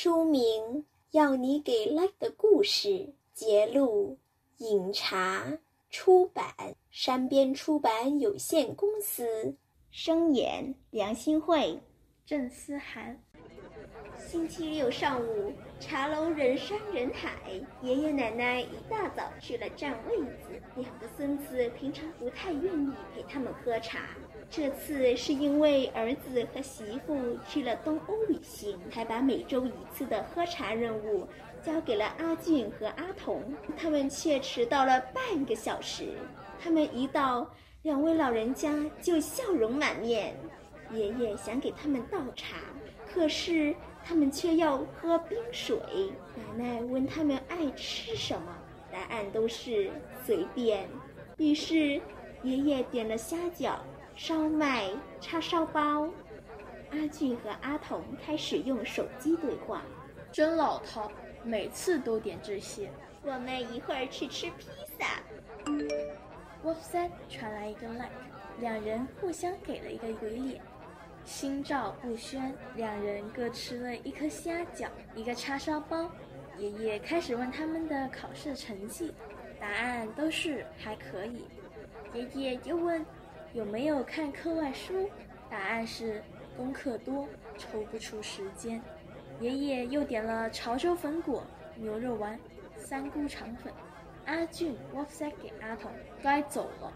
书名《要你给 like 的故事》，节录，饮茶出版，山边出版有限公司，声演梁新慧、郑思涵。星期六上午，茶楼人山人海，爷爷奶奶一大早去了占位子。两个孙子平常不太愿意陪他们喝茶，这次是因为儿子和媳妇去了东欧旅行，才把每周一次的喝茶任务交给了阿俊和阿童。他们却迟到了半个小时。他们一到，两位老人家就笑容满面。爷爷想给他们倒茶，可是。他们却要喝冰水。奶奶问他们爱吃什么，答案都是随便。于是，爷爷点了虾饺、烧麦、叉烧包。阿俊和阿童开始用手机对话。真老套，每次都点这些。我们一会儿去吃披萨。Wolf 三传来一个 like，两人互相给了一个鬼脸。心照不宣，两人各吃了一颗虾饺，一个叉烧包。爷爷开始问他们的考试成绩，答案都是还可以。爷爷又问有没有看课外书，答案是功课多，抽不出时间。爷爷又点了潮州粉果、牛肉丸、三菇肠粉。阿俊 w h a t s a p 给阿童，该走了。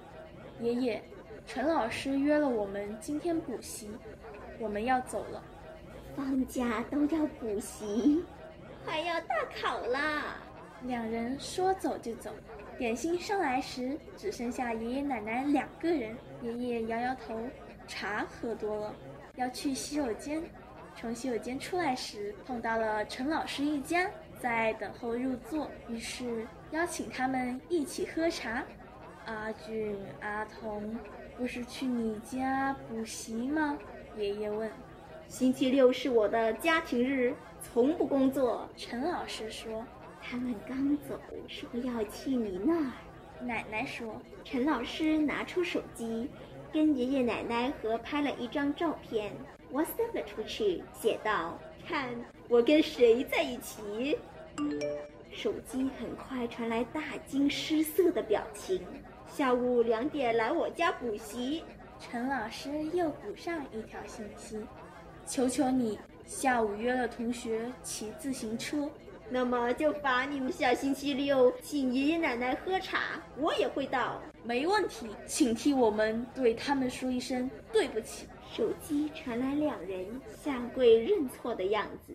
爷爷。陈老师约了我们今天补习，我们要走了。放假都要补习，快要大考啦！两人说走就走。点心上来时，只剩下爷爷奶奶两个人。爷爷摇摇头，茶喝多了，要去洗手间。从洗手间出来时，碰到了陈老师一家在等候入座，于是邀请他们一起喝茶。阿俊、阿童。不是去你家补习吗？爷爷问。星期六是我的家庭日，从不工作。陈老师说。他们刚走，说要去你那儿。奶奶说。陈老师拿出手机，跟爷爷奶奶合拍了一张照片，WhatsApp 了出去，写道：“看我跟谁在一起。”手机很快传来大惊失色的表情。下午两点来我家补习。陈老师又补上一条信息：“求求你，下午约了同学骑自行车。那么就罚你们下星期六请爷爷奶奶喝茶，我也会到。没问题，请替我们对他们说一声对不起。”手机传来两人下跪认错的样子。